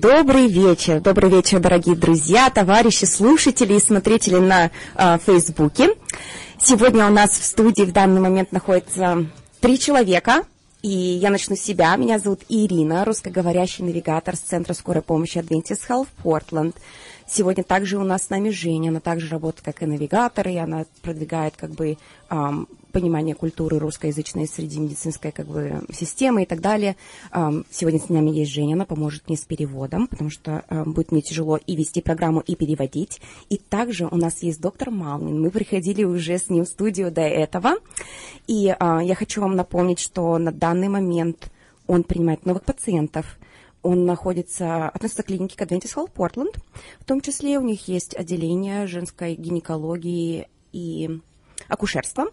Добрый вечер, добрый вечер, дорогие друзья, товарищи, слушатели и смотрители на э, Фейсбуке. Сегодня у нас в студии в данный момент находится три человека, и я начну с себя. Меня зовут Ирина, русскоговорящий навигатор с Центра скорой помощи Adventist Health Portland. Сегодня также у нас с нами Женя, она также работает как и навигатор, и она продвигает как бы эм, понимание культуры русскоязычной среди медицинской как бы системы и так далее. Сегодня с нами есть Женя, она поможет мне с переводом, потому что будет мне тяжело и вести программу, и переводить. И также у нас есть доктор Малмин. Мы приходили уже с ним в студию до этого. И э, я хочу вам напомнить, что на данный момент он принимает новых пациентов – он находится, относится к клинике Adventist Health Portland. В том числе у них есть отделение женской гинекологии и акушерства.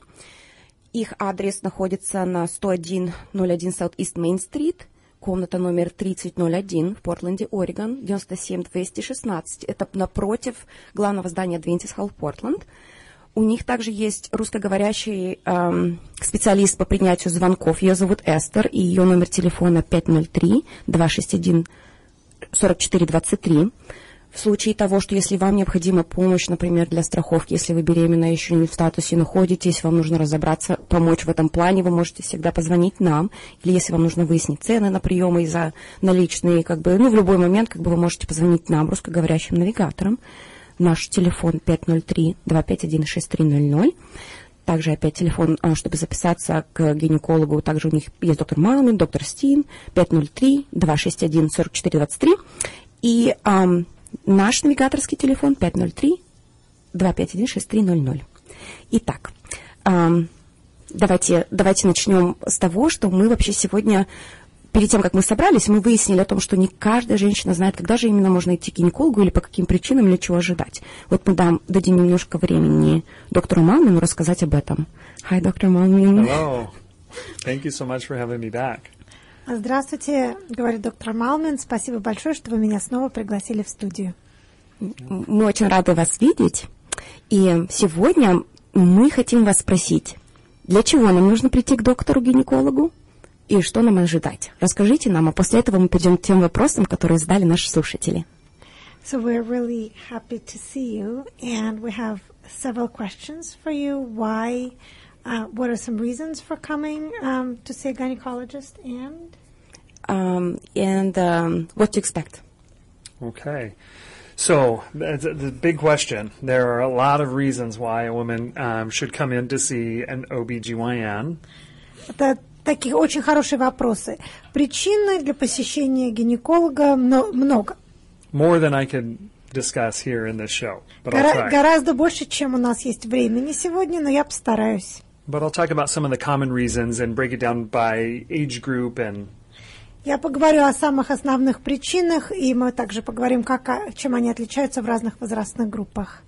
Их адрес находится на 10101 South East Main Street, комната номер 3001 в Портленде, Орегон, 97216. Это напротив главного здания Adventist Health Portland. У них также есть русскоговорящий эм, специалист по принятию звонков. Ее зовут Эстер, и ее номер телефона 503-261-4423. В случае того, что если вам необходима помощь, например, для страховки, если вы беременна, еще не в статусе находитесь, вам нужно разобраться, помочь в этом плане, вы можете всегда позвонить нам. Или если вам нужно выяснить цены на приемы за наличные, как бы, ну, в любой момент, как бы вы можете позвонить нам, русскоговорящим навигаторам. Наш телефон 503-251-6300. Также опять телефон, а, чтобы записаться к гинекологу. Также у них есть доктор Малмин, доктор Стин, 503-261-4423. И наш навигаторский телефон 503-251-6300. Итак, давайте, давайте начнем с того, что мы вообще сегодня перед тем, как мы собрались, мы выяснили о том, что не каждая женщина знает, когда же именно можно идти к гинекологу или по каким причинам или чего ожидать. Вот мы дам, дадим немножко времени доктору Малмину рассказать об этом. Hi, доктор Малмин. Hello. Thank you so much for having me back. Здравствуйте, говорит доктор Малмин. Спасибо большое, что вы меня снова пригласили в студию. Мы очень рады вас видеть. И сегодня мы хотим вас спросить, для чего нам нужно прийти к доктору-гинекологу? и что нам ожидать. Расскажите нам, а после этого мы перейдем к тем вопросам, которые задали наши слушатели. So we're really happy to see you, and we have several questions for you. Why? Uh, what are some reasons for coming um, to see a gynecologist, and um, and um, what to expect? Okay. So, the, the big question. There are a lot of reasons why a woman um, should come in to see an OBGYN. Это такие очень хорошие вопросы. Причины для посещения гинеколога много. More than I could discuss here in this show, but I'll try. Гораздо больше, чем у нас есть времени сегодня, но я постараюсь. But I'll talk about some of the common reasons and break it down by age group and я поговорю о самых основных причинах, и мы также поговорим, как, чем они отличаются в разных возрастных группах.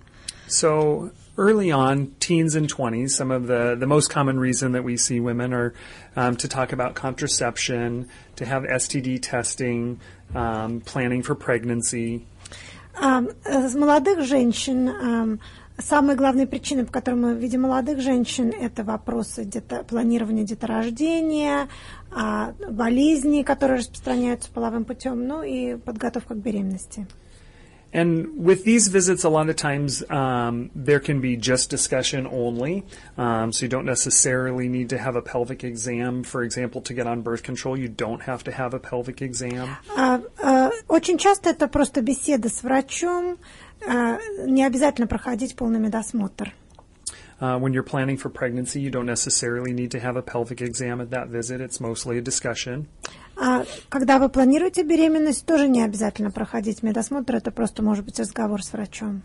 So, early on, teens and 20s, some of the, the most common reason that we see women are um, to talk about contraception, to have STD testing, um, planning for pregnancy. Um, с молодых женщин um, самые главные причины, по которым мы видим молодых женщин, это вопросы дето, планирования деторождения, а, болезни, которые распространяются половым путем, ну и подготовка к беременности. And with these visits, a lot of times um, there can be just discussion only. Um, so you don't necessarily need to have a pelvic exam, for example, to get on birth control. You don't have to have a pelvic exam. Uh, uh, очень часто это просто беседа с врачом. Uh, не обязательно проходить полный медосмотр. Uh, when you're planning for pregnancy, you don't necessarily need to have a pelvic exam at that visit. It's mostly a discussion. А когда вы планируете беременность, тоже не обязательно проходить медосмотр, это просто может быть разговор с врачом.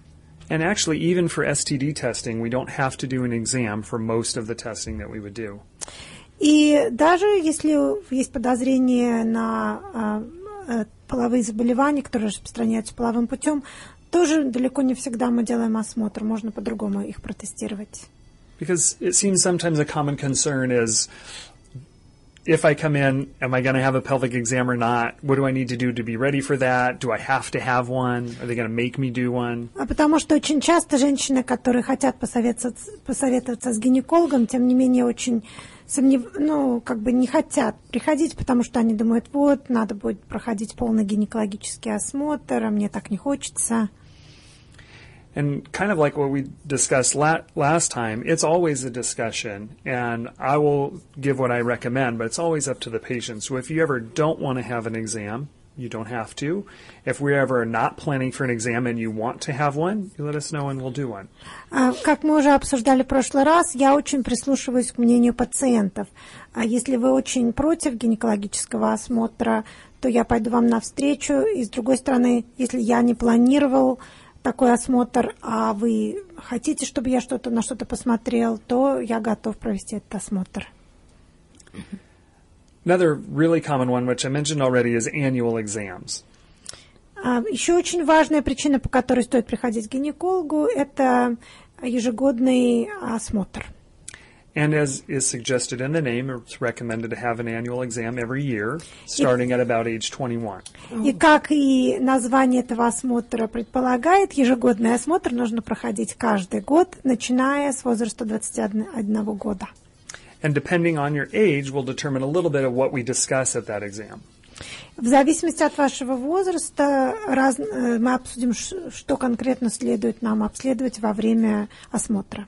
And actually, even for STD testing, we don't have to do an exam for most of the testing that we would do. И даже если есть подозрение на э, половые заболевания, которые распространяются половым путем, тоже далеко не всегда мы делаем осмотр, можно по-другому их протестировать. Because it seems sometimes a common concern is if I come in, am I going to have a pelvic exam or not? What do I need to do to be ready for that? Do I have to have one? Are they going to make me do one? А потому что очень часто женщины, которые хотят посоветоваться, посоветоваться с гинекологом, тем не менее очень сомнев... ну, как бы не хотят приходить, потому что они думают, вот, надо будет проходить полный гинекологический осмотр, а мне так не хочется. And kind of like what we discussed la- last time, it's always a discussion, and I will give what I recommend, but it's always up to the patient. So if you ever don't want to have an exam, you don't have to. If we're ever not planning for an exam and you want to have one, you let us know and we'll do one. А, Как мы уже обсуждали в прошлый раз, я очень прислушиваюсь к мнению пациентов. А если вы очень против гинекологического осмотра, то я пойду вам навстречу. И с другой стороны, если я не планировал такой осмотр, а вы хотите, чтобы я что-то на что-то посмотрел, то я готов провести этот осмотр. Another really common one, which I mentioned already, is annual exams. А, Еще очень важная причина, по которой стоит приходить к гинекологу, это ежегодный осмотр. And as is suggested in the name, it's recommended to have an annual exam every year, starting at about age 21. И как и название этого осмотра предполагает, ежегодный осмотр нужно проходить каждый год, начиная с возраста 21 года. And depending on your age will determine a little bit of what we discuss at that exam. В зависимости от вашего возраста раз- э, мы обсудим, что конкретно следует нам обследовать во время осмотра.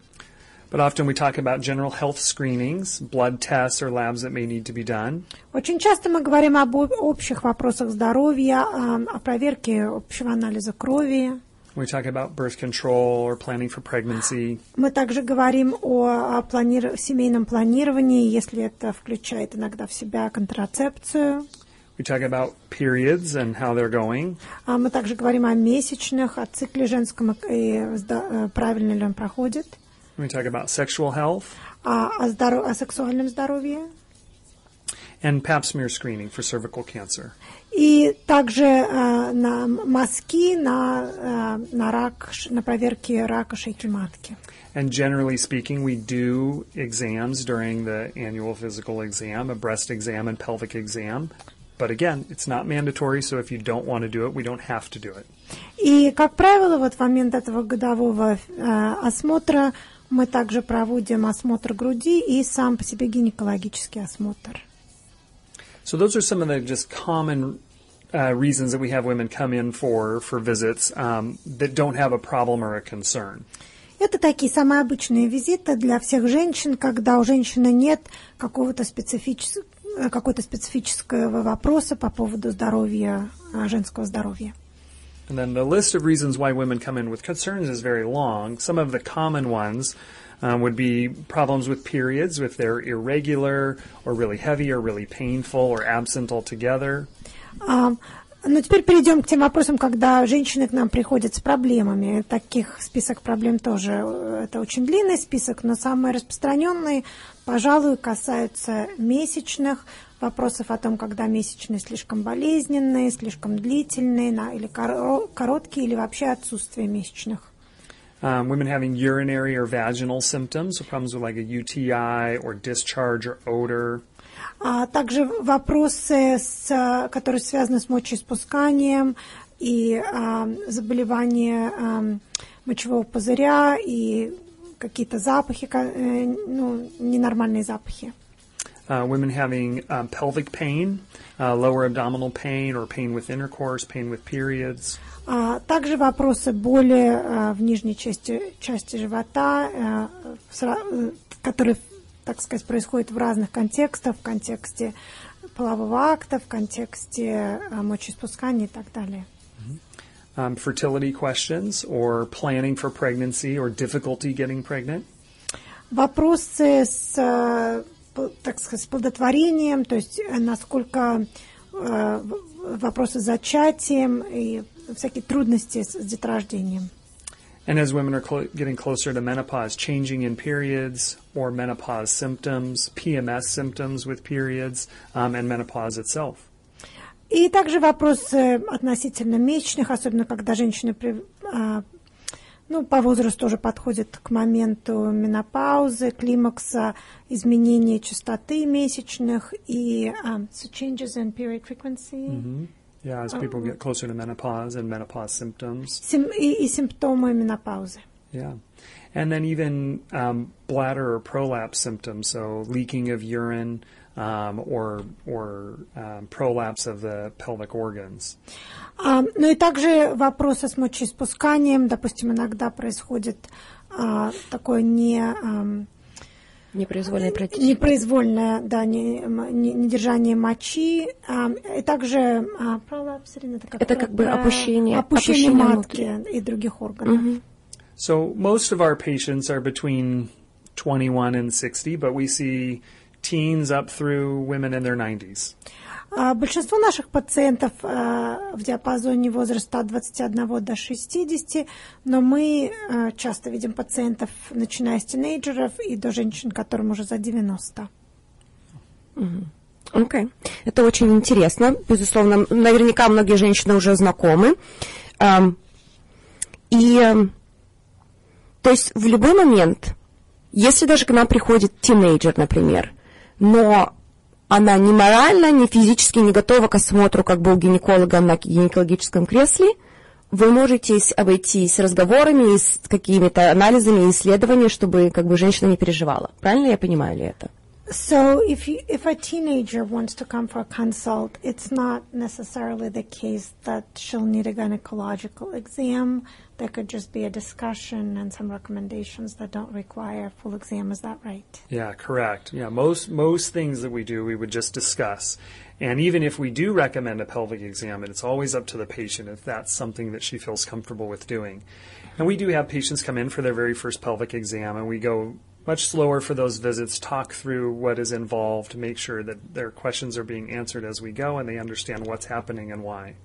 But often we talk about general health screenings, blood tests, or labs that may need to be done. Очень часто мы говорим об об- общих вопросах здоровья, о, о проверке общего анализа крови. We talk about birth control or planning for pregnancy. Мы также говорим о, семейном планировании, если это включает иногда в себя контрацепцию. We talk about periods and how they're going. А мы также говорим о месячных, о цикле женском и зда- э, правильно ли он проходит, We talk about sexual health а, о, здоро- о сексуальном здоровье. and pap smear screening for cervical cancer. И также э, на мазки на, э, на рак, ш- на проверке рака шейки матки. And generally speaking, we do exams during the annual physical exam, a breast exam and pelvic exam. But again, it's not mandatory, so if you don't want to do it, we don't have to do it. И, как правило, вот в момент этого годового э, осмотра мы также проводим осмотр груди и сам по себе гинекологический осмотр. So those are some of the just common uh, reasons that we have women come in for for visits um, that don't have a problem or a concern. Это такие самые обычные визиты для всех женщин, когда у женщины нет какого-то специфичес- э, какой-то специфического вопроса по поводу здоровья, э, женского здоровья. And then the list of reasons why women come in with concerns is very long. Some of the common ones um, would be problems with periods, if they're irregular or really heavy or really painful or absent altogether. А, ну, теперь перейдем к тем вопросам, когда женщины к нам приходят с проблемами. Таких список проблем тоже, э, это очень длинный список, но самые распространенные, пожалуй, касаются месячных, вопросов о том, когда месячные слишком болезненные, слишком длительные, на- или коро- короткие, или вообще отсутствие месячных. Um, women having urinary or vaginal symptoms, so problems with like a UTI or discharge or odor. А также вопросы, с, которые связаны с мочеиспусканием и а, заболевания а, мочевого пузыря и какие-то запахи, э, ну, ненормальные запахи. Uh, women having um, pelvic pain, uh, lower abdominal pain or pain with intercourse, pain with periods. А также вопросы боли а, в нижней части, части живота, а, в сра- э, которые, так сказать, происходят в разных контекстах, в контексте полового акта, в контексте а, мочеиспускания и так далее. Um, fertility questions or planning for pregnancy or difficulty getting pregnant. Вопросы с, э, п- так сказать, с плодотворением, то есть э, насколько э, вопросы с зачатием и всякие трудности с, деторождением. And as women are getting closer to menopause, changing in periods or menopause symptoms, PMS symptoms with periods, um, and menopause itself. И также вопросы относительно месячных, особенно когда женщины при- а, ну, по возрасту уже подходят к моменту менопаузы, климакса, изменения частоты месячных и а, so changes in period frequency Yeah, as people get closer to menopause and menopause symptoms. сим- и, и симптомы менопаузы. Yeah. And then even um, bladder or prolapse symptoms, so leaking of urine um, or, or um, prolapse of the pelvic organs. А, ну и также вопросы с мочеиспусканием, допустим, иногда происходит а, такое не... Непроизвольное протечение. непроизвольное, да, не, не- недержание мочи, а, и также а, пролапс, это как, Это как бы опущение- опущение опущение матки и других органов. So most of our patients are between 21 and 60, but we see teens up through women in their 90s. А, большинство наших пациентов а, в диапазоне возраста от 21 до 60, но мы а, часто видим пациентов, начиная с тинейджеров и до женщин, которым уже за 90. Окей. Это очень интересно. Безусловно, наверняка многие женщины уже знакомы. Ам, и, ам, то есть, в любой момент, если даже к нам приходит тинейджер, например, но она ни морально, ни физически не готова к осмотру, как бы у гинеколога на гинекологическом кресле, вы можете обойтись разговорами с какими-то анализами и исследованиями, чтобы как бы женщина не переживала. Правильно я понимаю ли это? So if you, if a teenager wants to come for a consult, it's not necessarily the case that she'll need a gynecological exam. There could just be a discussion and some recommendations that don't require a full exam. Is that right? Yeah, correct. Yeah, most most things that we do we would just discuss. And even if we do recommend a pelvic exam, it's always up to the patient if that's something that she feels comfortable with doing. And we do have patients come in for their very first pelvic exam and we go much slower for those visits, talk through what is involved, make sure that their questions are being answered as we go and they understand what's happening and why.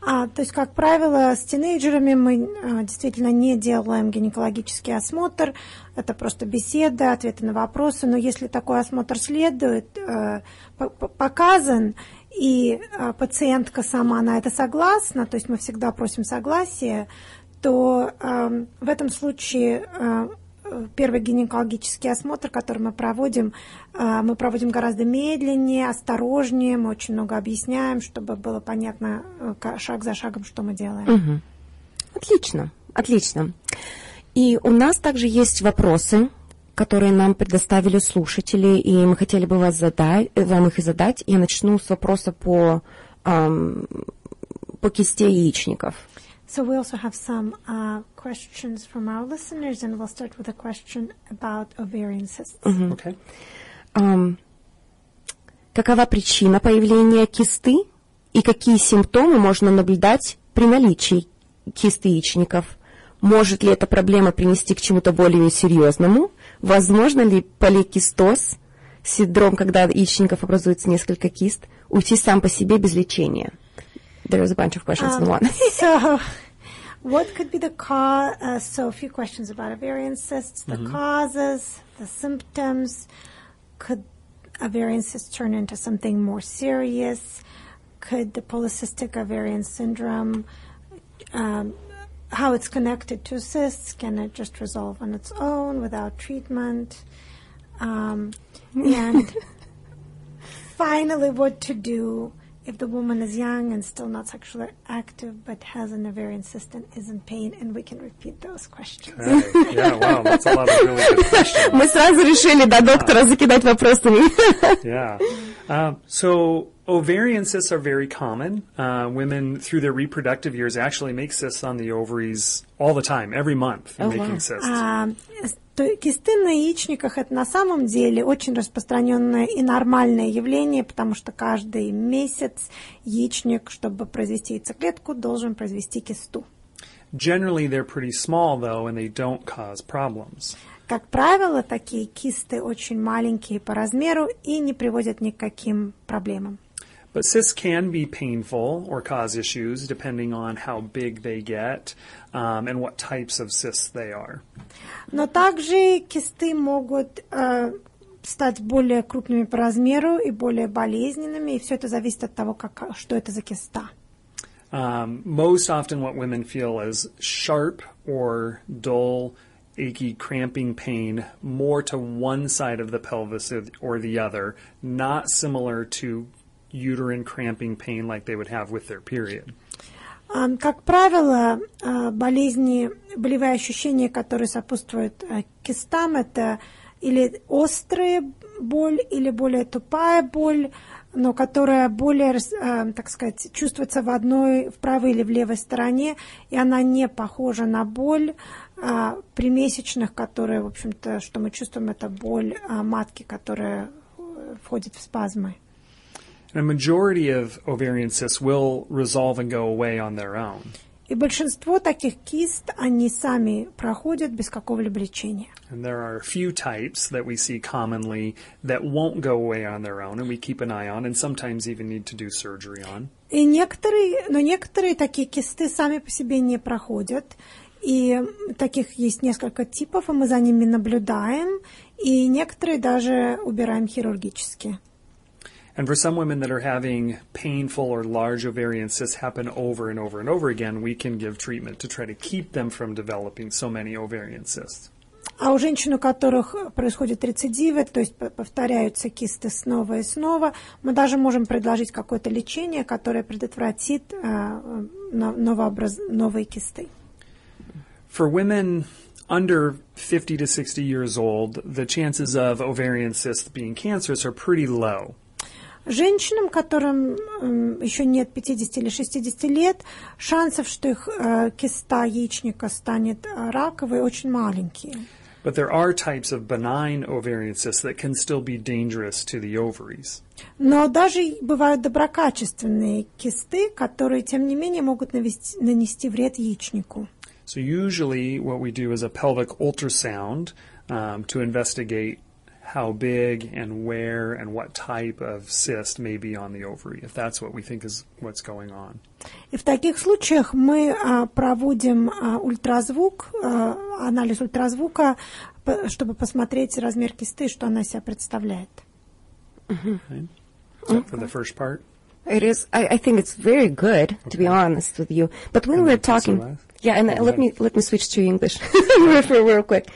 А, то есть, как правило, с тинейджерами мы а, действительно не делаем гинекологический осмотр. Это просто беседа, ответы на вопросы. Но если такой осмотр следует, по- показан, и а, пациентка сама на это согласна, то есть мы всегда просим согласия, то эм, в этом случае э, первый гинекологический осмотр, который мы проводим, э, мы проводим гораздо медленнее, осторожнее, мы очень много объясняем, чтобы было понятно э, шаг за шагом, что мы делаем. Отлично, отлично. И у нас также есть вопросы, которые нам предоставили слушатели, и мы хотели бы вас задать, вам их и задать. Я начну с вопроса по, ам, по кисте яичников. So we also have some uh, questions from our listeners, and we'll start with a question about ovarian cysts. Okay? Ам, какова причина появления кисты и какие симптомы можно наблюдать при наличии кисты яичников? Может ли эта проблема привести к чему-то более серьезному? Возможно ли поликистоз, синдром, когда яичников образуется несколько кист, уйти сам по себе без лечения? There's a bunch of questions in Um, one. so, what could be the cause? Uh, so, a few questions about ovarian cysts, the causes, the symptoms. Could ovarian cysts turn into something more serious? Could the polycystic ovarian syndrome, um, how it's connected to cysts, can it just resolve on its own without treatment? Um, and finally, what to do if the woman is young and still not sexually active but has an ovarian cyst and is in pain? And we can repeat those questions. Okay. Yeah, wow, that's a lot of really good questions. Мы сразу решили, да, доктора закидать вопросами. Yeah. Um, so ovarian cysts are very common. Uh, women through their reproductive years actually make cysts on the ovaries all the time, every month. Oh, making cysts. С- то- кисты на яичниках это на самом деле очень распространенное и нормальное явление, потому что каждый месяц яичник, чтобы произвести яйцеклетку, должен произвести кисту. Generally, they're pretty small though, and they don't cause problems. Как правило, такие кисты очень маленькие по размеру и не приводят ни к каким проблемам. But cysts can be painful or cause issues depending on how big they get um, and what types of cysts they are. Но также кисты могут э, стать более крупными по размеру и более болезненными, и все это зависит от того, как, что это за киста. Um, most often, what women feel is sharp or dull, achy, cramping pain more to one side of the pelvis or- or the other, not similar to uterine cramping pain like they would have with their period. Как правило, а, болезни, болевые ощущения, которые сопутствуют а, кистам, это или острая боль, или более тупая боль, но которая более, а, так сказать, чувствуется в одной, в правой или в левой стороне, и она не похожа на боль а, при месячных, которые, в общем-то, что мы чувствуем, это боль а, матки, которая э, входит в спазмы. And a majority of ovarian cysts will resolve and go away on their own. И большинство таких кист, они сами проходят без какого-либо лечения. And there are a few types that we see commonly that won't go away on their own, and we keep an eye on, and sometimes even need to do surgery on. И некоторые, но некоторые такие кисты сами по себе не проходят. И таких есть несколько типов, и мы за ними наблюдаем. И некоторые даже убираем хирургически. And for some women that are having painful or large ovarian cysts happen over and over and over again, we can give treatment to try to keep them from developing so many ovarian cysts. А у женщин, у которых происходят рецидивы, то есть п- повторяются кисты снова и снова, мы даже можем предложить какое-то лечение, которое предотвратит э, но- новообраз- новые кисты. For women under 50 to 60 years old, the chances of ovarian cysts being cancerous are pretty low. Женщинам, которым еще нет 50 или 60 лет, шансов, что их э, киста яичника станет э, раковой, очень маленькие. But there are types of benign ovarian cysts that can still be dangerous to the ovaries. Но даже бывают доброкачественные кисты, которые, тем не менее, могут навести- нанести вред яичнику. So usually what we do is a pelvic ultrasound um, to investigate how big and where and what type of cyst may be on the ovary, if that's what we think is what's going on. И в таких случаях мы а, проводим а, ультразвук, а, анализ ультразвука, п- чтобы посмотреть размер кисты, что она из себя представляет. Okay? Is that for the first part? It is. I, I think it's very good, to be honest with you. But when And we were that's the talking, last? yeah, and Go let ahead. me let me switch to English real, real real quick.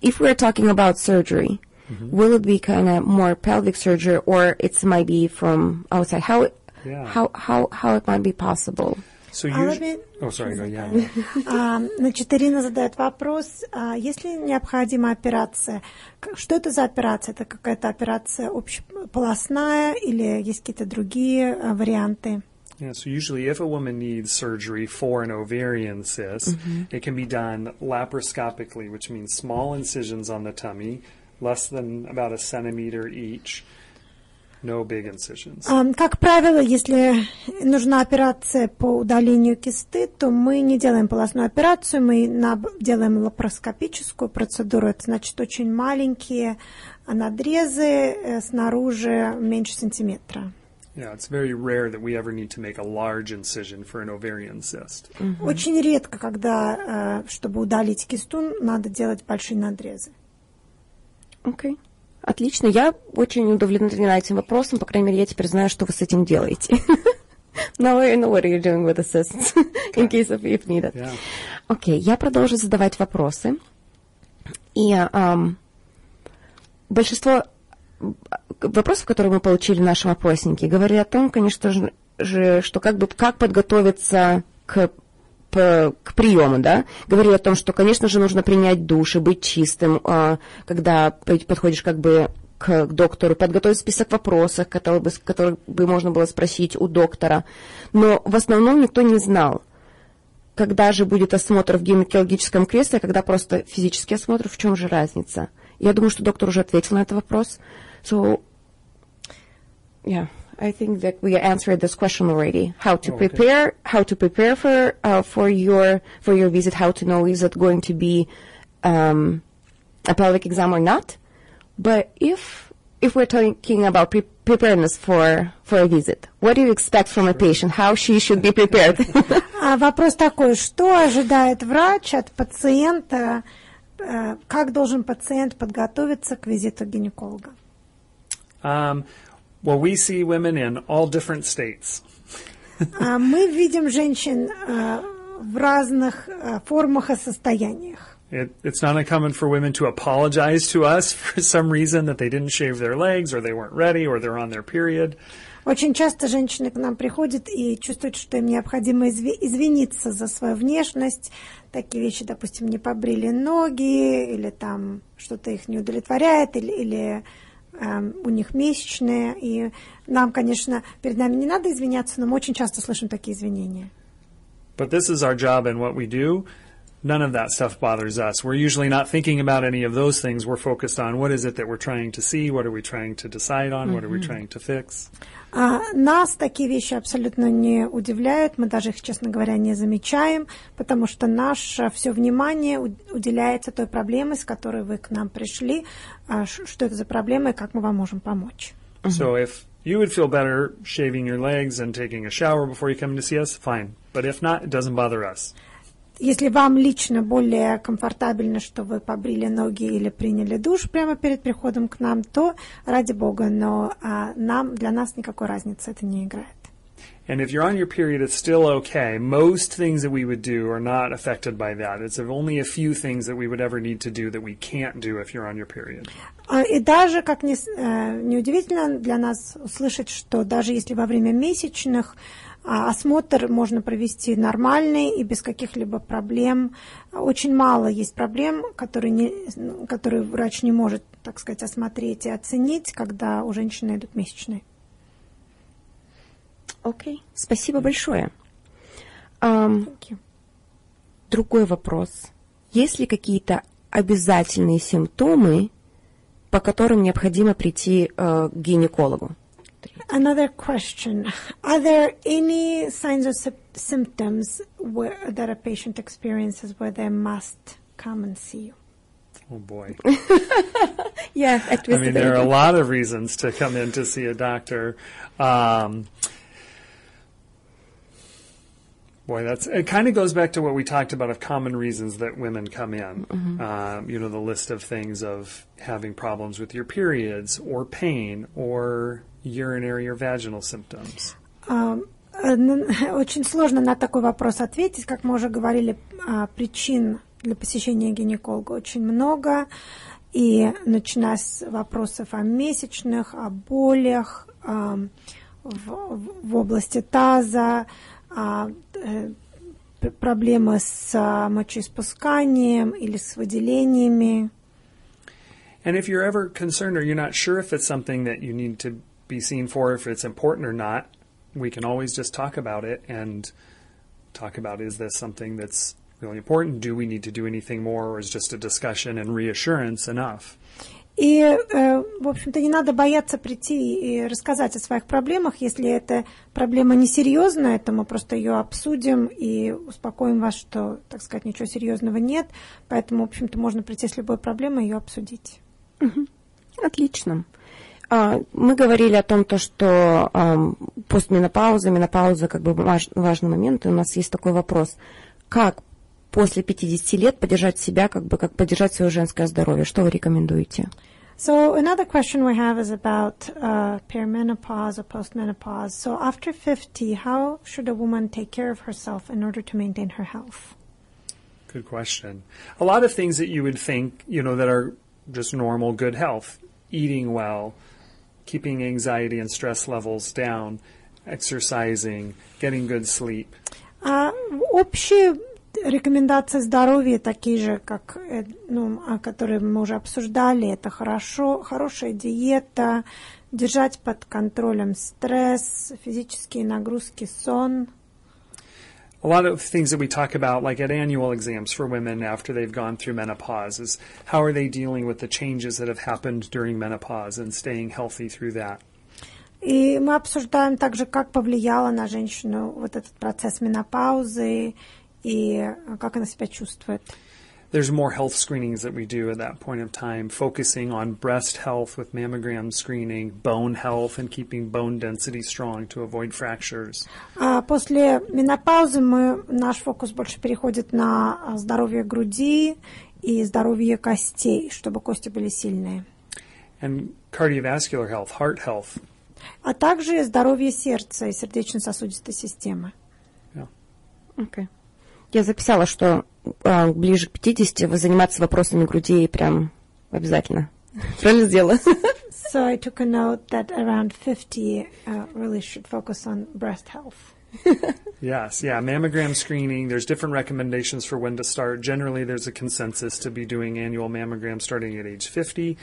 If we're talking about surgery, Mm-hmm. will it be kind of more pelvic surgery, or it's might be from outside? How Yeah. how how how it might be possible? So А usually, let me- oh, sorry, go, yeah. А, Значит, Ирина задает вопрос, а если необходима операция, к- что это за операция? Это какая-то операция общеполосная или есть какие-то другие а, варианты? Yeah, so usually if a woman needs surgery for an ovarian cyst, it can be done laparoscopically, which means small incisions on the tummy, less than about a centimeter each, no big incisions. А, Как правило, если нужна операция по удалению кисты, то мы не делаем полостную операцию, мы делаем лапароскопическую процедуру. Это значит очень маленькие надрезы э, снаружи меньше сантиметра. Yeah, it's very rare that we ever need to make a large incision for an ovarian cyst. Очень редко, когда, э, чтобы удалить кисту, надо делать большие надрезы. Окей. Отлично. Я очень удовлетворена этим вопросом. По крайней мере, я теперь знаю, что вы с этим делаете. Now I know what you're doing with cysts, in case of if needed. Yeah. Окей, я продолжу задавать вопросы. И ам, большинство м, вопросов, которые мы получили в нашем опроснике, говорили о том, конечно же, что как бы как подготовиться к к приему, да, говорили о том, что, конечно же, нужно принять душ и быть чистым, а, когда подходишь как бы к доктору, подготовить список вопросов, которые бы, которые бы можно было спросить у доктора. Но в основном никто не знал, когда же будет осмотр в гинекологическом кресле, когда просто физический осмотр, в чем же разница? Я думаю, что доктор уже ответил на этот вопрос. So, yeah, I think that we answered this question already. How to Okay. prepare, how to prepare for uh, for your for your visit, how to know is it going to be um, a pelvic exam or not. But if if we're talking about pre- preparedness for for a visit, what do you expect from a patient? How she should be prepared? А вопрос такой, что ожидает врач от пациента, э, как должен пациент подготовиться к визиту гинеколога? Well, we see women in all different states. А Мы видим женщин э, в разных э, формах и состояниях. It, it's not uncommon for women to apologize to us for some reason that they didn't shave their legs or they weren't ready or they're on their period. Очень часто женщины к нам приходят и чувствуют, что им необходимо изви- извиниться за свою внешность. Такие вещи, допустим, не побрили ноги, или там что-то их не удовлетворяет, или, или у них месячные. И нам, конечно, перед нами не надо извиняться, но мы очень часто слышим такие извинения. But this is our job and what we do. None of that stuff bothers us. We're usually not thinking about any of those things. We're focused on what is it that we're trying to see, what are we trying to decide on, what are we trying to fix. А нас такие вещи абсолютно не удивляют, мы даже их, честно говоря, не замечаем, потому что наше все внимание у- уделяется той проблеме, с которой вы к нам пришли, а, ш- что это за проблема и как мы вам можем помочь. So if you would feel better shaving your legs and taking a shower before you come to see us, fine. But if not, it doesn't bother us. Если вам лично более комфортабельно, что вы побрили ноги или приняли душ прямо перед приходом к нам, то ради бога, но а, нам, для нас никакой разницы это не играет. And if you're on your period, it's still okay. Most things that we would do are not affected by that. It's only a few things that we would ever need to do that we can't do if you're on your period. А, И даже, как э, неудивительно для нас услышать, что даже если во время месячных осмотр можно провести нормальный и без каких-либо проблем. Очень мало есть проблем, которые, не, которые врач не может, так сказать, осмотреть и оценить, когда у женщины идут месячные. Окей, спасибо большое. You. другой вопрос. Есть ли какие-то обязательные симптомы, по которым необходимо прийти э, к гинекологу? Another question. Are there any signs or sy- symptoms where, that a patient experiences where they must come and see you? Oh boy. Yeah, I I mean, there are a lot of reasons to come in to see a doctor. Um, boy, that's it. Kind of goes back to what we talked about of common reasons that women come in. Um, you know, the list of things of having problems with your periods, or pain, or urinary or vaginal symptoms. А, э, н- Очень сложно на такой вопрос ответить. Как мы уже говорили, а, причин для посещения гинеколога очень много. И начиная с вопросов о месячных, о болях, а, в, в- области таза, а, э, проблемы с а, мочеиспусканием или с выделениями. And if you're ever concerned or you're not sure if it's something that you need to be seen for, if it's important or not, we can always just talk about it and talk about is this something that's really important? Do we need to do anything more, or is just a discussion and reassurance enough? И, э, в общем-то, не надо бояться прийти и рассказать о своих проблемах. Если эта проблема несерьезная, то мы просто ее обсудим и успокоим вас, что, так сказать, ничего серьезного нет. Поэтому, в общем-то, можно прийти с любой проблемой и ее обсудить. Отлично. А, Мы говорили о том, то, что постменопауза, менопауза как бы важ- важный момент. И у нас есть такой вопрос. Как после 50 лет поддержать себя, как бы как поддержать свое женское здоровье? Что вы рекомендуете? So another question we have is about uh, perimenopause or postmenopause. So after 50, how should a woman take care of herself in order to maintain her health? Good question. A lot of things that you would think, you know, that are just normal good health, eating well, keeping anxiety and stress levels down, exercising, getting good sleep. А общие рекомендации здоровья такие же, как э, ну, о которые мы уже обсуждали. Это хорошо, хорошая диета, держать под контролем стресс, физические нагрузки, сон. A lot of things that we talk about, like at annual exams for women after they've gone through menopause, is how are they dealing with the changes that have happened during menopause and staying healthy through that. И мы обсуждаем также, как повлияло на женщину вот этот процесс менопаузы и как она себя чувствует. There's more health screenings that we do at that point of time, focusing on breast health with mammogram screening, bone health, and keeping bone density strong to avoid fractures. А после менопаузы мы, наш фокус больше переходит на а, здоровье груди и здоровье костей, чтобы кости были сильные. And cardiovascular health, heart health. А также здоровье сердца и сердечно-сосудистой системы. Окей. Я записала, что а, ближе к 50 вы заниматься вопросами груди прям обязательно. Правильно сделала? So I took a note that around 50 uh, really should focus on breast health. Yes, yeah, mammogram screening. There's different recommendations for when to start. Generally, there's a consensus to be doing annual mammogram starting at age 50.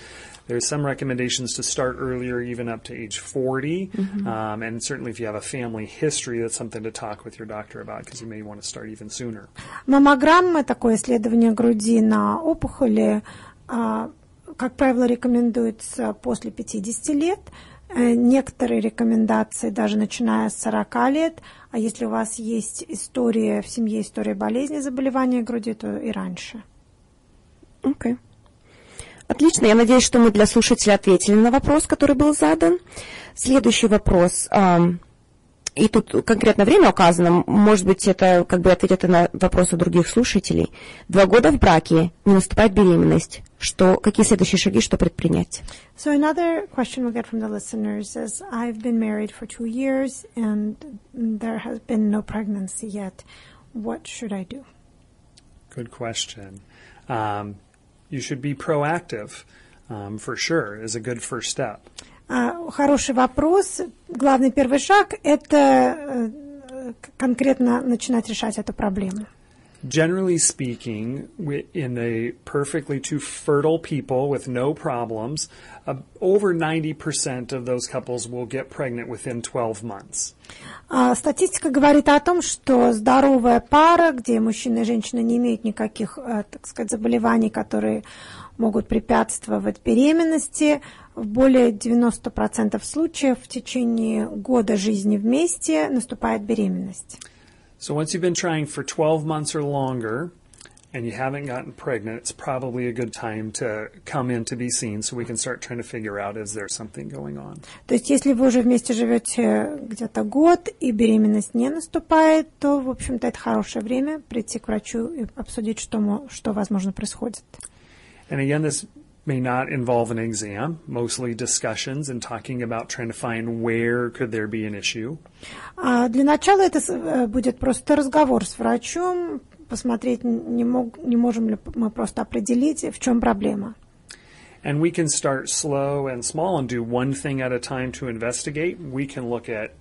There's some recommendations to start earlier, even up to age 40. Um, and certainly, if you have a family history, that's something to talk with your doctor about because you may want to start even sooner. Маммограмма, такое исследование груди на опухоли, а, как правило, рекомендуется после 50 лет. Э, Некоторые рекомендации даже начиная с 40 лет, а если у вас есть история в семье, история болезни, заболевания груди, то и раньше. Окей. Отлично. Я надеюсь, что мы для слушателей ответили на вопрос, который был задан. Следующий вопрос. И тут конкретно время указано. Может быть, это как бы ответит на вопросы других слушателей. Два года в браке, не наступает беременность. Что, какие следующие шаги, что предпринять? So another question we get from the listeners is, I've been married for two years and there has been no pregnancy yet. What should I do? Good question. Um, you should be proactive um, for sure, is a good first step. А, Хороший вопрос. Главный первый шаг – это э, конкретно начинать решать эту проблему. Generally speaking, in a perfectly two fertile people with no problems, uh, over 90% of those couples will get pregnant within 12 months. А, Статистика говорит о том, что здоровая пара, где мужчина и женщина не имеют никаких, э, так сказать, заболеваний, которые могут препятствовать беременности, в более 90% случаев в течение года жизни вместе наступает беременность. So once you've been trying for 12 months or longer and you haven't gotten pregnant, it's probably a good time to come in to be seen so we can start trying to figure out is there something going on. То есть, если вы уже вместе живете где-то год и беременность не наступает, то, в общем-то, это хорошее время прийти к врачу и обсудить, что, что возможно, происходит. And again, this may not involve an exam, mostly discussions and talking about trying to find where could there be an issue. А для начала это с- э, будет просто разговор с врачом, посмотреть, н- не, мог, не можем ли мы просто определить, в чем проблема. And we can start slow and small and do one thing at a time to investigate. We can look at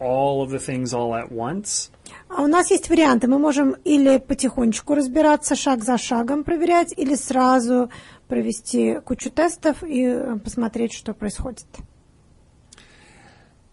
all of the things all at once. А у нас есть варианты. Мы можем или потихонечку разбираться, шаг за шагом проверять, или сразу провести кучу тестов и э, посмотреть, что происходит.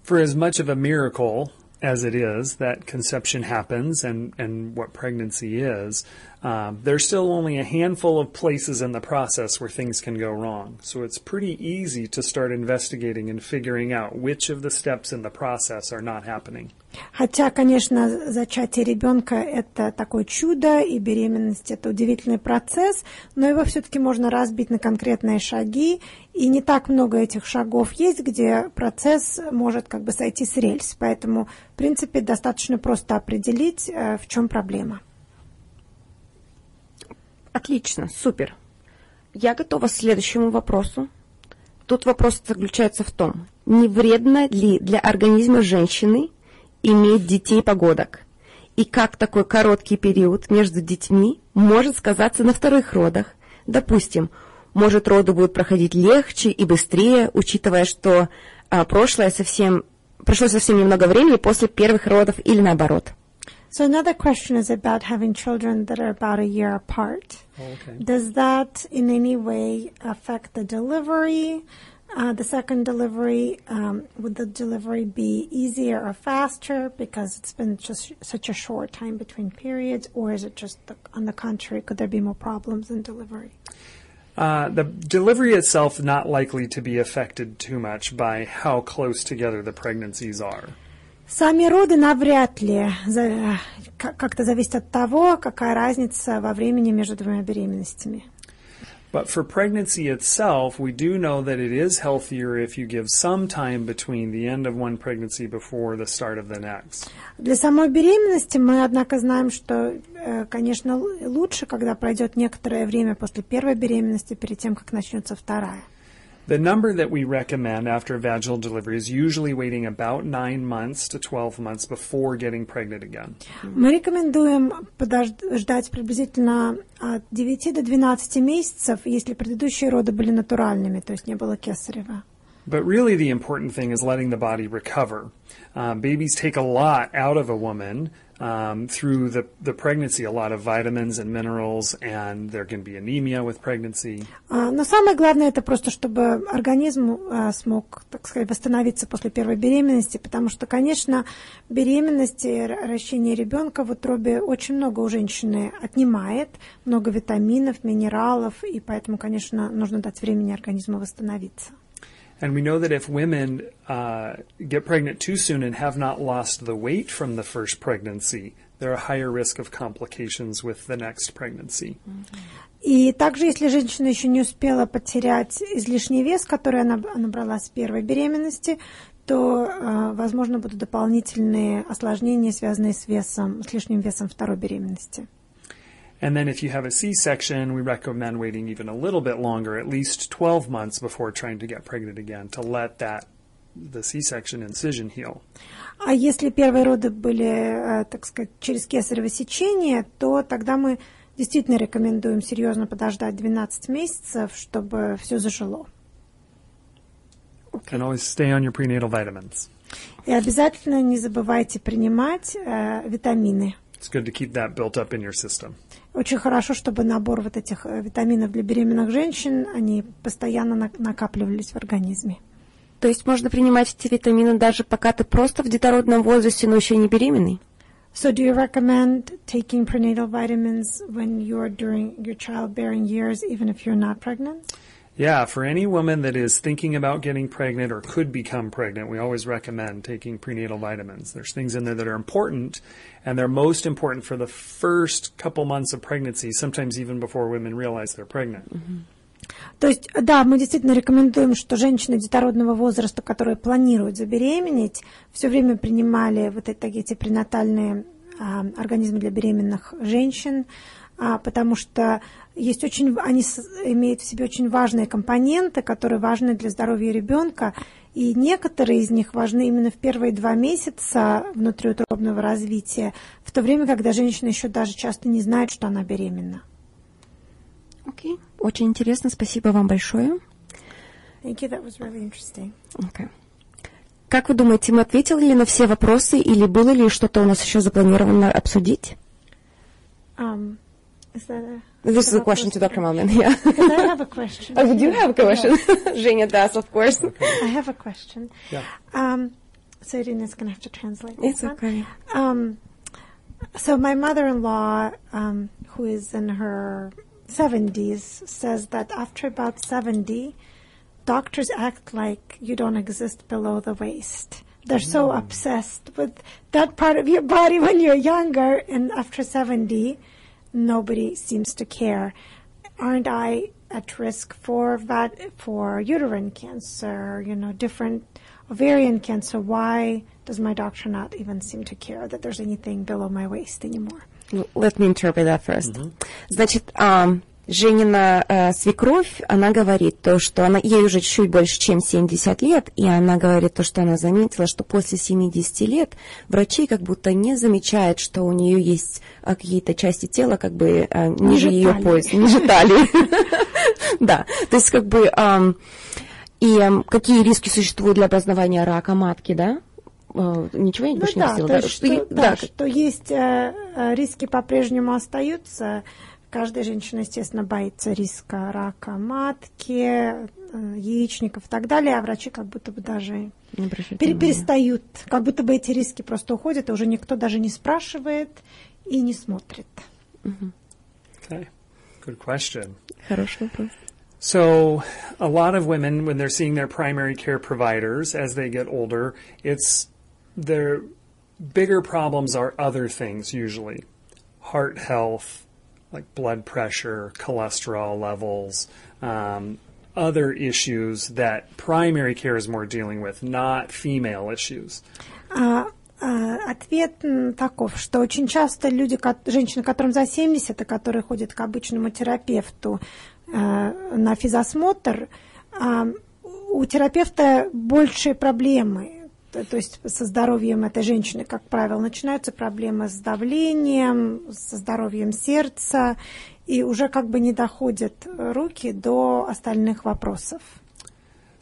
For as much of a miracle as it is that conception happens and, and what pregnancy is, um, there's still only a handful of places in the process where things can go wrong. So it's pretty easy to start investigating and figuring out which of the steps in the process are not happening. Хотя, конечно, зачатие ребенка – это такое чудо, и беременность – это удивительный процесс, но его все-таки можно разбить на конкретные шаги, и не так много этих шагов есть, где процесс может как бы сойти с рельс. Поэтому, в принципе, достаточно просто определить, э, в чем проблема. Отлично, супер. Я готова к следующему вопросу. Тут вопрос заключается в том, не вредно ли для организма женщины иметь детей погодок? И как такой короткий период между детьми может сказаться на вторых родах? Допустим, может роды будут проходить легче и быстрее, учитывая, что а, прошлое совсем, прошло совсем немного времени после первых родов или наоборот. So another question is about having children that are about a year apart. Okay. Does that in any way affect the delivery? Uh, the second delivery, um, would the delivery be easier or faster because it's been just such a short time between periods, or is it just the, on the contrary? Could there be more problems in delivery? Uh, the delivery itself not likely to be affected too much by how close together the pregnancies are. Сами роды навряд ли за- к- как-то зависят от того, какая разница во времени между двумя беременностями. But for pregnancy itself, we do know that it is healthier if you give some time between the end of one pregnancy before the start of the next. Для самой беременности мы, однако, знаем, что, э, конечно, л- лучше, когда пройдет некоторое время после первой беременности, перед тем, как начнется вторая. The number that we recommend after vaginal delivery is usually waiting about 9 months to 12 months before getting pregnant again. Мы рекомендуем подож- ждать приблизительно от 9 до 12 месяцев, если предыдущие роды были натуральными, то есть не было кесарева. But really, the important thing is letting the body recover. Uh, babies take a lot out of a woman um, through the, the pregnancy, a lot of vitamins and minerals, and there can be anemia with pregnancy. А, Но самое главное это просто, чтобы организм а, смог, так сказать, восстановиться после первой беременности, потому что, конечно, беременность и рождение ребенка в утробе очень много у женщины отнимает, много витаминов, минералов, и поэтому, конечно, нужно дать времени организму восстановиться. And we know that if women uh, get pregnant too soon and have not lost the weight from the first pregnancy, they're a higher risk of complications with the next pregnancy. И также, если женщина еще не успела потерять излишний вес, который она б- набрала с первой беременности, то, э, возможно, будут дополнительные осложнения, связанные с весом, с лишним весом второй беременности. And then if you have a C-section, we recommend waiting even a little bit longer, at least 12 months before trying to get pregnant again, to let that the C-section incision heal. А если первые роды были, э, так сказать, через кесарево сечение, то тогда мы действительно рекомендуем серьезно подождать 12 месяцев, чтобы все зажило. And always stay on your prenatal vitamins. И обязательно не забывайте принимать э, витамины. It's good to keep that built up in your system. Очень хорошо, чтобы набор вот этих э, витаминов для беременных женщин, они постоянно на- накапливались в организме. То есть можно принимать эти витамины даже пока ты просто в детородном возрасте, но еще не беременный? So do you recommend taking prenatal vitamins when you're during your childbearing years, even if you're not pregnant? Yeah, for any woman that is thinking about getting pregnant or could become pregnant, we always recommend taking prenatal vitamins. There's things in there that are important, and they're most important for the first couple months of pregnancy, sometimes even before women realize they're pregnant. То есть, да, мы действительно рекомендуем, что женщины детородного возраста, которые планируют забеременеть, все время принимали вот эти, эти пренатальные а, организмы для беременных женщин, а, потому что есть очень, они имеют в себе очень важные компоненты, которые важны для здоровья ребенка, и некоторые из них важны именно в первые два месяца внутриутробного развития, в то время, когда женщина еще даже часто не знает, что она беременна. Окей. Очень интересно, спасибо вам большое. Thank you, that was really interesting. Окей. Как вы думаете, мы ответили ли на все вопросы или было ли что-то у нас еще запланировано обсудить? Um, Is that a this is a question to Dr. Malman, yeah. Because I have a question. oh, we do have a question. Zhenya Das, of course. Okay. I have a question. Yeah. Um, so going to have to translate It's okay. Um, so my mother-in-law, um, who is in her 70s, says that after about 70, doctors act like you don't exist below the waist. They're so mm. obsessed with that part of your body when you're younger, and after 70, nobody seems to care. Aren't I at risk for that, for uterine cancer, you know, different ovarian cancer? Why does my doctor not even seem to care that there's anything below my waist anymore? Let me interpret that first. Значит, ам, Женина э, свекровь, она говорит то, что она, ей уже чуть больше, чем 70 лет, и она говорит то, что она заметила, что после 70 лет врачи как будто не замечают, что у нее есть а, какие-то части тела как бы а, ниже Ниже ее пояса, ниже талии. Да, то есть как бы... И какие риски существуют для образования рака матки, да? Э, Ничего я Ну не да, то да? Что да, да, что есть э, э, риски по-прежнему остаются. Каждая женщина, естественно, боится риска рака матки, э, яичников и так далее, а врачи как будто бы даже внимания. перестают, как будто бы эти риски просто уходят, и уже никто даже не спрашивает и не смотрит. Okay. Good question. Хороший вопрос. So, a lot of women, when they're seeing their primary care providers as they get older, it's their bigger problems are other things usually heart health, like blood pressure, cholesterol levels, um, other issues that primary care is more dealing with, not female issues. А, а, ответ таков, что очень часто люди, женщины, которым за 70, и которые ходят к обычному терапевту э, на физосмотр, а, у терапевта большие проблемы. То, есть со здоровьем этой женщины, как правило, начинаются проблемы с давлением, со здоровьем сердца, и уже как бы не доходят руки до остальных вопросов.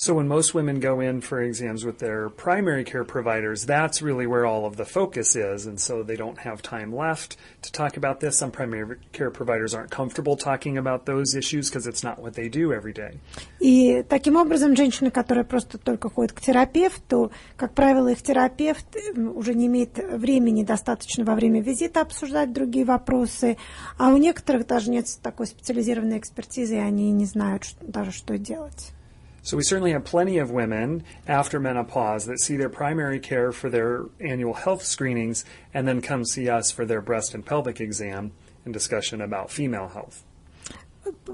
So when most women go in for exams with their primary care providers, that's really where all of the focus is, and so they don't have time left to talk about this. Some primary care providers aren't comfortable talking about those issues because it's not what they do every day. И таким образом женщины, которые просто только ходят к терапевту, как правило, их терапевт уже не имеет времени достаточно во время визита обсуждать другие вопросы, а у некоторых даже нет такой специализированной экспертизы, и они не знают даже, что делать. So we certainly have plenty of women after menopause that see their primary care for their annual health screenings and then come see us for their breast and pelvic exam and discussion about female health.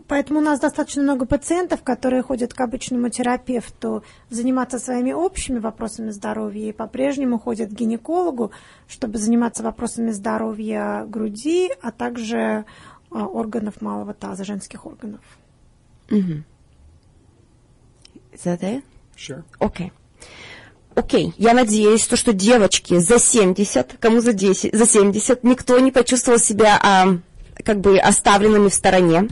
Поэтому у нас достаточно много пациентов, которые ходят к обычному терапевту заниматься своими общими вопросами здоровья и по-прежнему ходят к гинекологу, чтобы заниматься вопросами здоровья груди, а также органов малого таза, женских органов. Mm-hmm. Is that it? Sure. Окей. Окей, я надеюсь, то, что девочки за 70, кому за 10, за 70, никто не почувствовал себя а, как бы оставленными в стороне.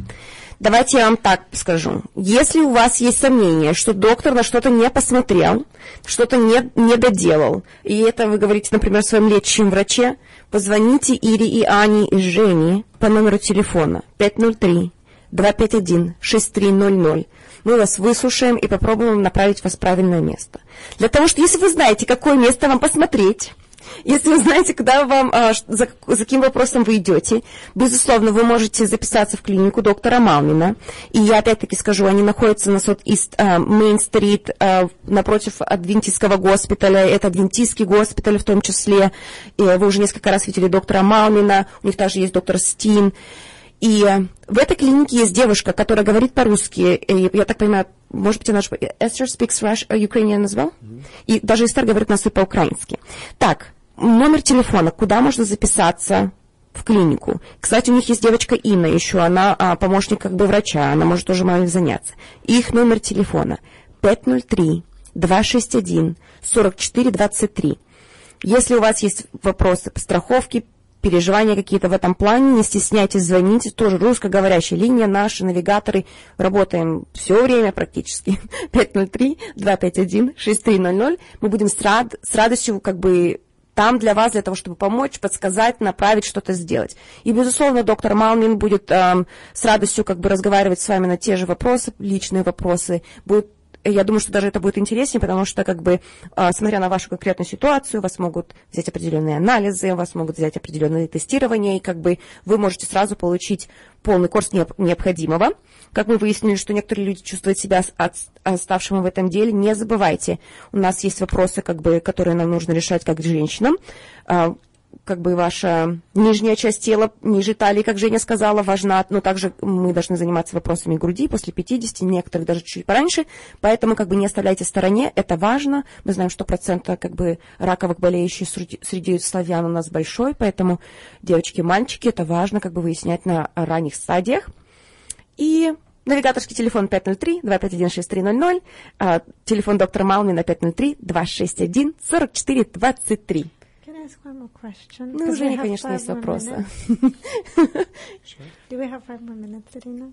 Давайте я вам так скажу. Если у вас есть сомнения, что доктор на что-то не посмотрел, что-то не, не доделал, и это вы говорите, например, своем лечащем враче, позвоните Ире и Ане и Жене по номеру телефона 503 251 6300 мы вас выслушаем и попробуем направить вас в правильное место. Для того, что если вы знаете, какое место вам посмотреть, если вы знаете, куда вам, а, за, за каким вопросом вы идете, безусловно, вы можете записаться в клинику доктора Малмина. И я опять-таки скажу, они находятся на Сот Ист Мейн-стрит напротив Адвентистского госпиталя. Это Адвентистский госпиталь в том числе. И вы уже несколько раз видели доктора Малмина. У них также есть доктор Стин. И в этой клинике есть девушка, которая говорит по-русски, и, я так понимаю, может быть, она же... Esther speaks Russian, Ukrainian as well? Mm-hmm. И даже Эстер говорит нас и по-украински. Так, номер телефона, куда можно записаться в клинику. Кстати, у них есть девочка Инна еще, она а, помощник как бы врача, она может тоже мной заняться. Их номер телефона 503-261-4423. Если у вас есть вопросы по страховке, переживания какие-то в этом плане, не стесняйтесь, звоните. Тоже русскоговорящая линия, наши навигаторы, работаем все время практически. 503-251-6300. Мы будем с, рад, с радостью как бы там для вас, для того, чтобы помочь, подсказать, направить, что-то сделать. И, безусловно, доктор Малмин будет эм, с радостью как бы разговаривать с вами на те же вопросы, личные вопросы, будет я думаю, что даже это будет интереснее, потому что, как бы, а, смотря на вашу конкретную ситуацию, вас могут взять определенные анализы, вас могут взять определенные тестирования, и как бы вы можете сразу получить полный курс необходимого. Как мы выяснили, что некоторые люди чувствуют себя оставшими в этом деле, не забывайте, у нас есть вопросы, как бы, которые нам нужно решать как женщинам. Как бы ваша нижняя часть тела, ниже талии, как Женя сказала, важна, но также мы должны заниматься вопросами груди после 50, некоторых даже чуть пораньше, поэтому как бы не оставляйте в стороне, это важно. Мы знаем, что процент как бы раковых болеющих среди, среди славян у нас большой, поэтому девочки, мальчики, это важно как бы выяснять на ранних стадиях. И Навигаторский телефон 503-251-6300, а, телефон доктора Малмина 503-261-4423 Ну, уже, конечно, есть вопросы. Do we have five more minutes, Irina?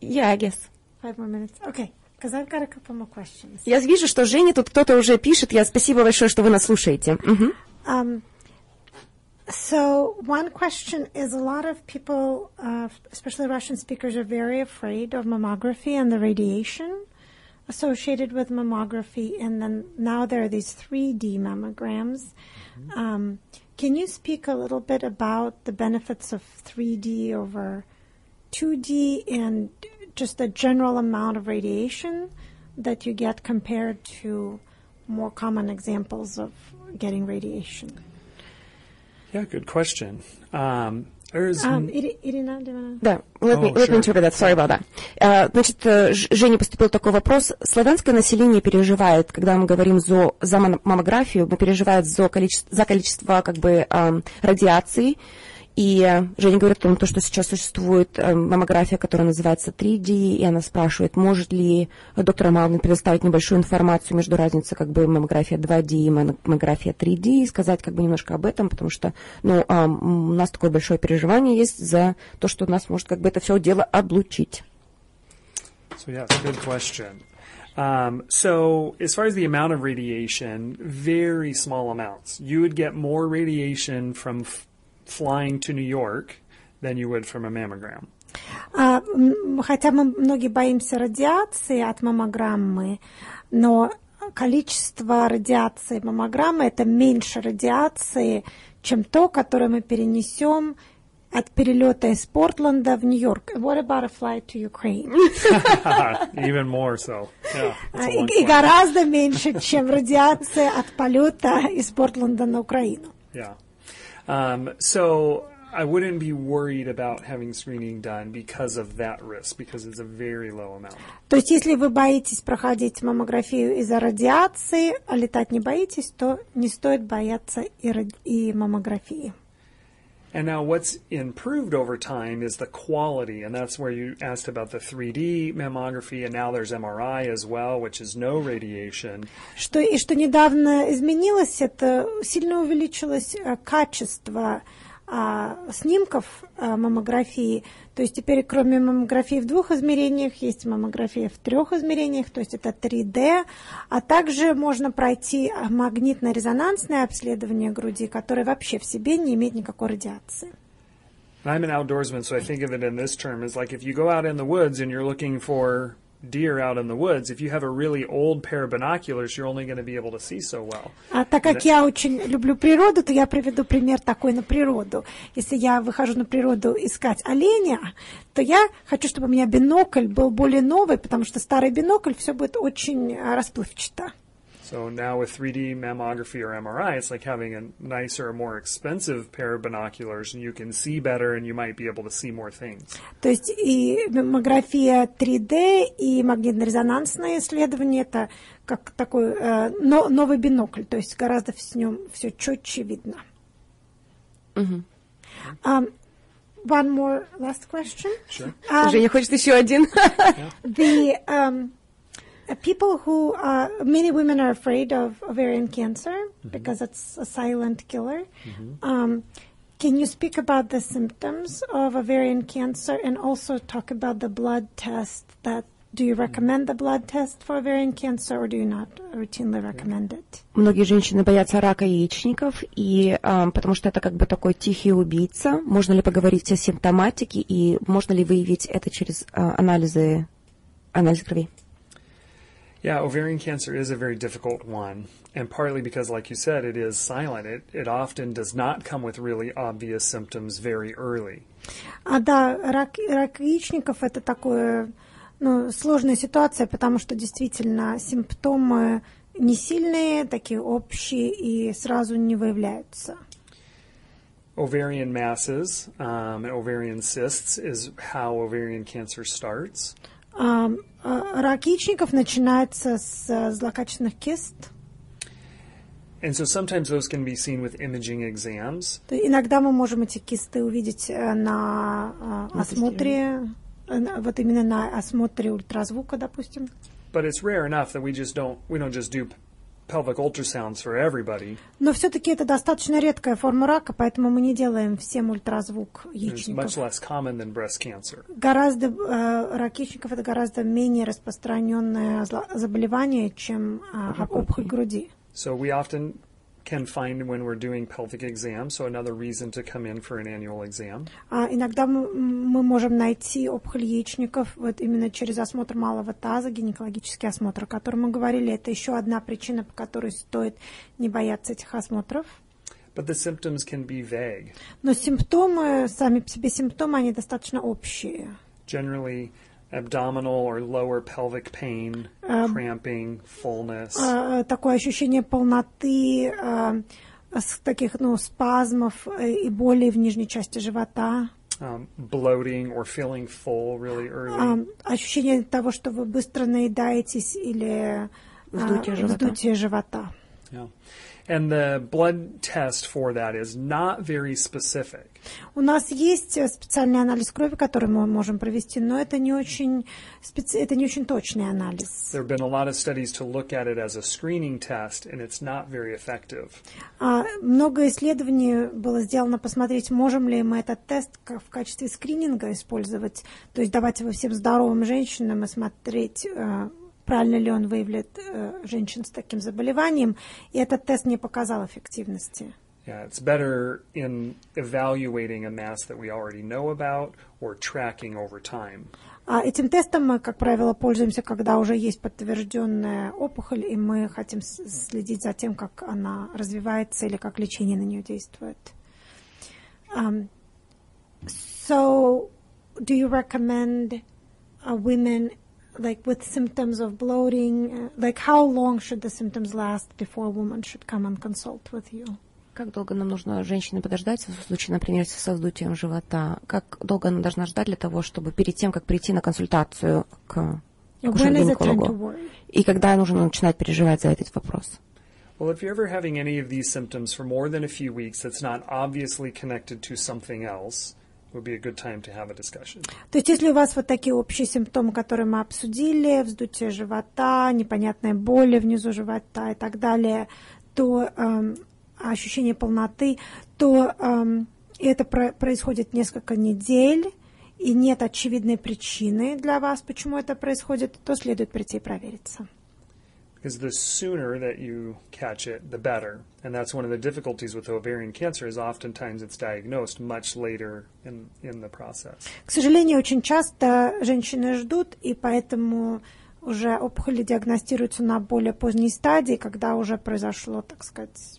Yeah, I guess. Five more minutes. Okay. Because I've got a couple more questions. Я вижу, что Женя тут кто-то уже пишет. Я спасибо большое, что вы нас слушаете. Угу. Um, so one question is a lot of people, uh, especially Russian speakers, are very afraid of mammography and the radiation associated with mammography. And then now there are these 3D mammograms. Mm-hmm. Um, can you speak a little bit about the benefits of 3D over 2D and just the general amount of radiation that you get compared to more common examples of getting radiation? Yeah, good question. Um, Um, Ирина, да, let me, let me interpret that. Sorry about that. Uh, значит, э, Жене поступил такой вопрос. Славянское население переживает, когда мы говорим за, за маммографию, мы переживает за количество, за количество как бы, um, радиации, и Женя говорит о том, что сейчас существует маммография, которая называется 3D, и она спрашивает, может ли доктор Малвин предоставить небольшую информацию между разницей как бы маммография 2D и маммография 3D, и сказать как бы немножко об этом, потому что ну, у нас такое большое переживание есть за то, что нас может как бы это все дело облучить. So, yeah, good question. Um, so, as far as the amount of radiation, very small amounts. You would get more radiation from flying to New York than you would from a mammogram. А, хотя мы многие боимся радиации от маммограммы, но количество радиации маммограммы это меньше радиации, чем то, которое мы перенесем от перелета из Портленда в Нью-Йорк. What about a flight to Ukraine? Even more so. Yeah, А, И, и гораздо меньше, чем радиация от полета из Портленда на Украину. Yeah. Um, so I wouldn't be worried about having screening done because of that risk, because it's a very low amount. То есть, если вы боитесь проходить маммографию из-за радиации, а летать не боитесь, то не стоит бояться и, ради- и маммографии. And now what's improved over time is the quality, and that's where you asked about the 3D mammography, and now there's MRI as well, which is no radiation. Что, и что недавно изменилось, это сильно увеличилось э, качество а, снимков а, маммографии. То есть теперь кроме маммографии в двух измерениях есть маммография в трех измерениях, то есть это 3D, а также можно пройти магнитно-резонансное обследование груди, которое вообще в себе не имеет никакой радиации. I'm an outdoorsman, so I think of it in this term as like if you go out in the woods and you're looking for deer out in the woods, if you have a really old pair of binoculars, you're only going to be able to see so well. А так как я очень люблю природу, то я приведу пример такой на природу. Если я выхожу на природу искать оленя, то я хочу, чтобы у меня бинокль был более новый, потому что старый бинокль все будет очень расплывчато. So now with 3D mammography or MRI, it's like having a nicer, more expensive pair of binoculars, and you can see better, and you might be able to see more things. То есть и маммография 3D, и магнитно-резонансное исследование это как такой э, но- новый бинокль, то есть гораздо в нем все четче видно. Um, one more last question. Sure. Um, Женя хочет еще один. the um, uh, people who uh, many women are afraid of ovarian cancer because it's a silent killer. Um, can you speak about the symptoms of ovarian cancer and also talk about the blood test? That do you recommend the blood test for ovarian cancer or do you not routinely recommend it? Многие женщины боятся рака яичников, и, а, потому что это как бы такой тихий убийца. Можно ли поговорить о симптоматике и можно ли выявить это через а, анализы, анализ крови? Yeah, ovarian cancer is a very difficult one, and partly because, like you said, it is silent. It, it often does not come with really obvious symptoms very early. А да, рак, рак яичников это такое, ну, сложная ситуация, потому что действительно симптомы не сильные, такие общие и сразу не выявляются. Ovarian masses um, and ovarian cysts is how ovarian cancer starts. А, а, рак яичников начинается с а, злокачественных кист. And so sometimes those can be seen with imaging exams. То иногда мы можем эти кисты увидеть э, на а, осмотре, э, на- вот именно на осмотре ультразвука, допустим. But it's rare enough that we just don't we don't just do pelvic ultrasounds for everybody. Но все-таки это достаточно редкая форма рака, поэтому мы не делаем всем ультразвук It's яичников. much less common than breast cancer. Гораздо э, рак яичников это гораздо менее распространенное заболевание, чем а, опухоль груди. So we often can find when we're doing pelvic exams, so another reason to come in for an annual exam. А иногда мы, мы можем найти опухоль яичников вот именно через осмотр малого таза, гинекологический осмотр, о котором мы говорили. Это еще одна причина, по которой стоит не бояться этих осмотров. But the symptoms can be vague. Но симптомы, сами по себе симптомы, они достаточно общие. Generally, abdominal or lower pelvic pain, cramping, fullness, А, такое ощущение полноты, с таких ну, спазмов э, и болей в нижней части живота. um, bloating or feeling full really early. А, ощущение того, что вы быстро наедаетесь или Вздутие живота. вздутие живота. yeah. And the blood test for that is not very specific. У нас есть э, специальный анализ крови, который мы можем провести, но это не очень, специ- это не очень точный анализ. There have been a lot of studies to look at it as a screening test, and it's not very effective. А, много исследований было сделано посмотреть, можем ли мы этот тест в качестве скрининга использовать, то есть давать его всем здоровым женщинам и смотреть, э, правильно ли он выявляет э, женщин с таким заболеванием, и этот тест не показал эффективности. Yeah, it's better in evaluating a mass that we already know about or tracking over time. А этим тестом мы, как правило, пользуемся, когда уже есть подтвержденная опухоль, и мы хотим следить за тем, как она развивается или как лечение на нее действует. Um, so, do you recommend uh, women like with symptoms of bloating, uh, like how long should the symptoms last before a woman should come and consult with you? Как долго нам нужно женщине подождать в случае, например, со вздутием живота? Как долго она должна ждать для того, чтобы перед тем, как прийти на консультацию к акушеру-гинекологу? И когда нужно начинать переживать за этот вопрос? Well, if you're ever having any of these symptoms for more than a few weeks that's not obviously connected to something else, То есть, если у вас вот такие общие симптомы, которые мы обсудили, вздутие живота, непонятная боль внизу живота и так далее, то эм, ощущение полноты, то эм, это про происходит несколько недель, и нет очевидной причины для вас, почему это происходит, то следует прийти и провериться. Because the sooner that you catch it, the better. And that's one of the difficulties with ovarian cancer is oftentimes it's diagnosed much later in, in the process. К сожалению, очень часто женщины ждут, и поэтому уже опухоли диагностируются на более поздней стадии, когда уже произошло, так сказать,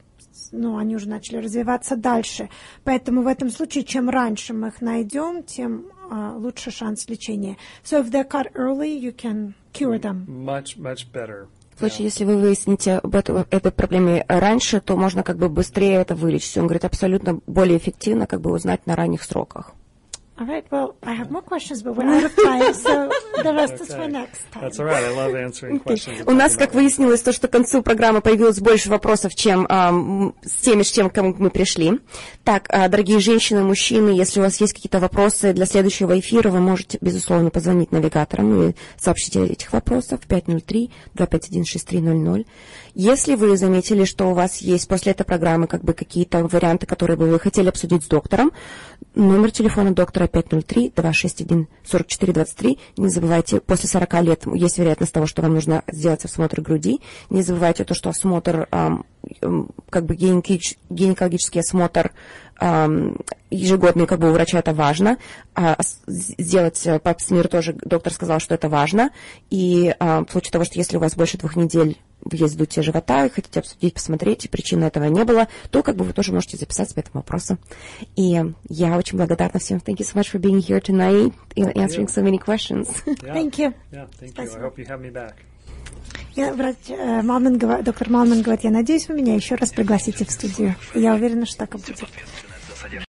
ну, они уже начали развиваться дальше. Поэтому в этом случае, чем раньше мы их найдем, тем uh, лучше шанс лечения. So if they're caught early, you can cure them. Much, much better. В случае, если вы выясните об этом, этой проблеме раньше, то можно как бы быстрее это вылечить. Он говорит, абсолютно более эффективно как бы узнать на ранних сроках. All right. Well, I have more questions, but we're out of time, so the rest is for next time. That's all right. I love answering questions. У нас, как выяснилось, то, что к концу программы появилось больше вопросов, чем эм, с теми, с чем к кому мы пришли. Так, э, дорогие женщины, мужчины, если у вас есть какие-то вопросы для следующего эфира, вы можете, безусловно, позвонить навигаторам и сообщить этих вопросов 503-251-6300. Если вы заметили, что у вас есть после этой программы как бы какие-то варианты, которые бы вы хотели обсудить с доктором, номер телефона доктора 503-261-4423. Не забывайте, после 40 лет есть вероятность того, что вам нужно сделать осмотр груди. Не забывайте то, что осмотр, эм, как бы гинекологический осмотр ежегодный как бы у врача это важно. А, сделать пап-смир тоже доктор сказал, что это важно. И э, в случае того, что если у вас больше двух недель есть вздутие живота, и хотите обсудить, посмотреть, и причины этого не было, то как бы вы тоже можете записать себе этому вопросу. И я очень благодарна всем. Thank you so much for being here tonight and answering so many questions. Yeah. Thank you. Yeah, thank you. I hope you have me back. Я, врач, э, Малман, доктор Малман говорит, я надеюсь, вы меня еще раз пригласите в студию. Я уверена, что так и будет содержит.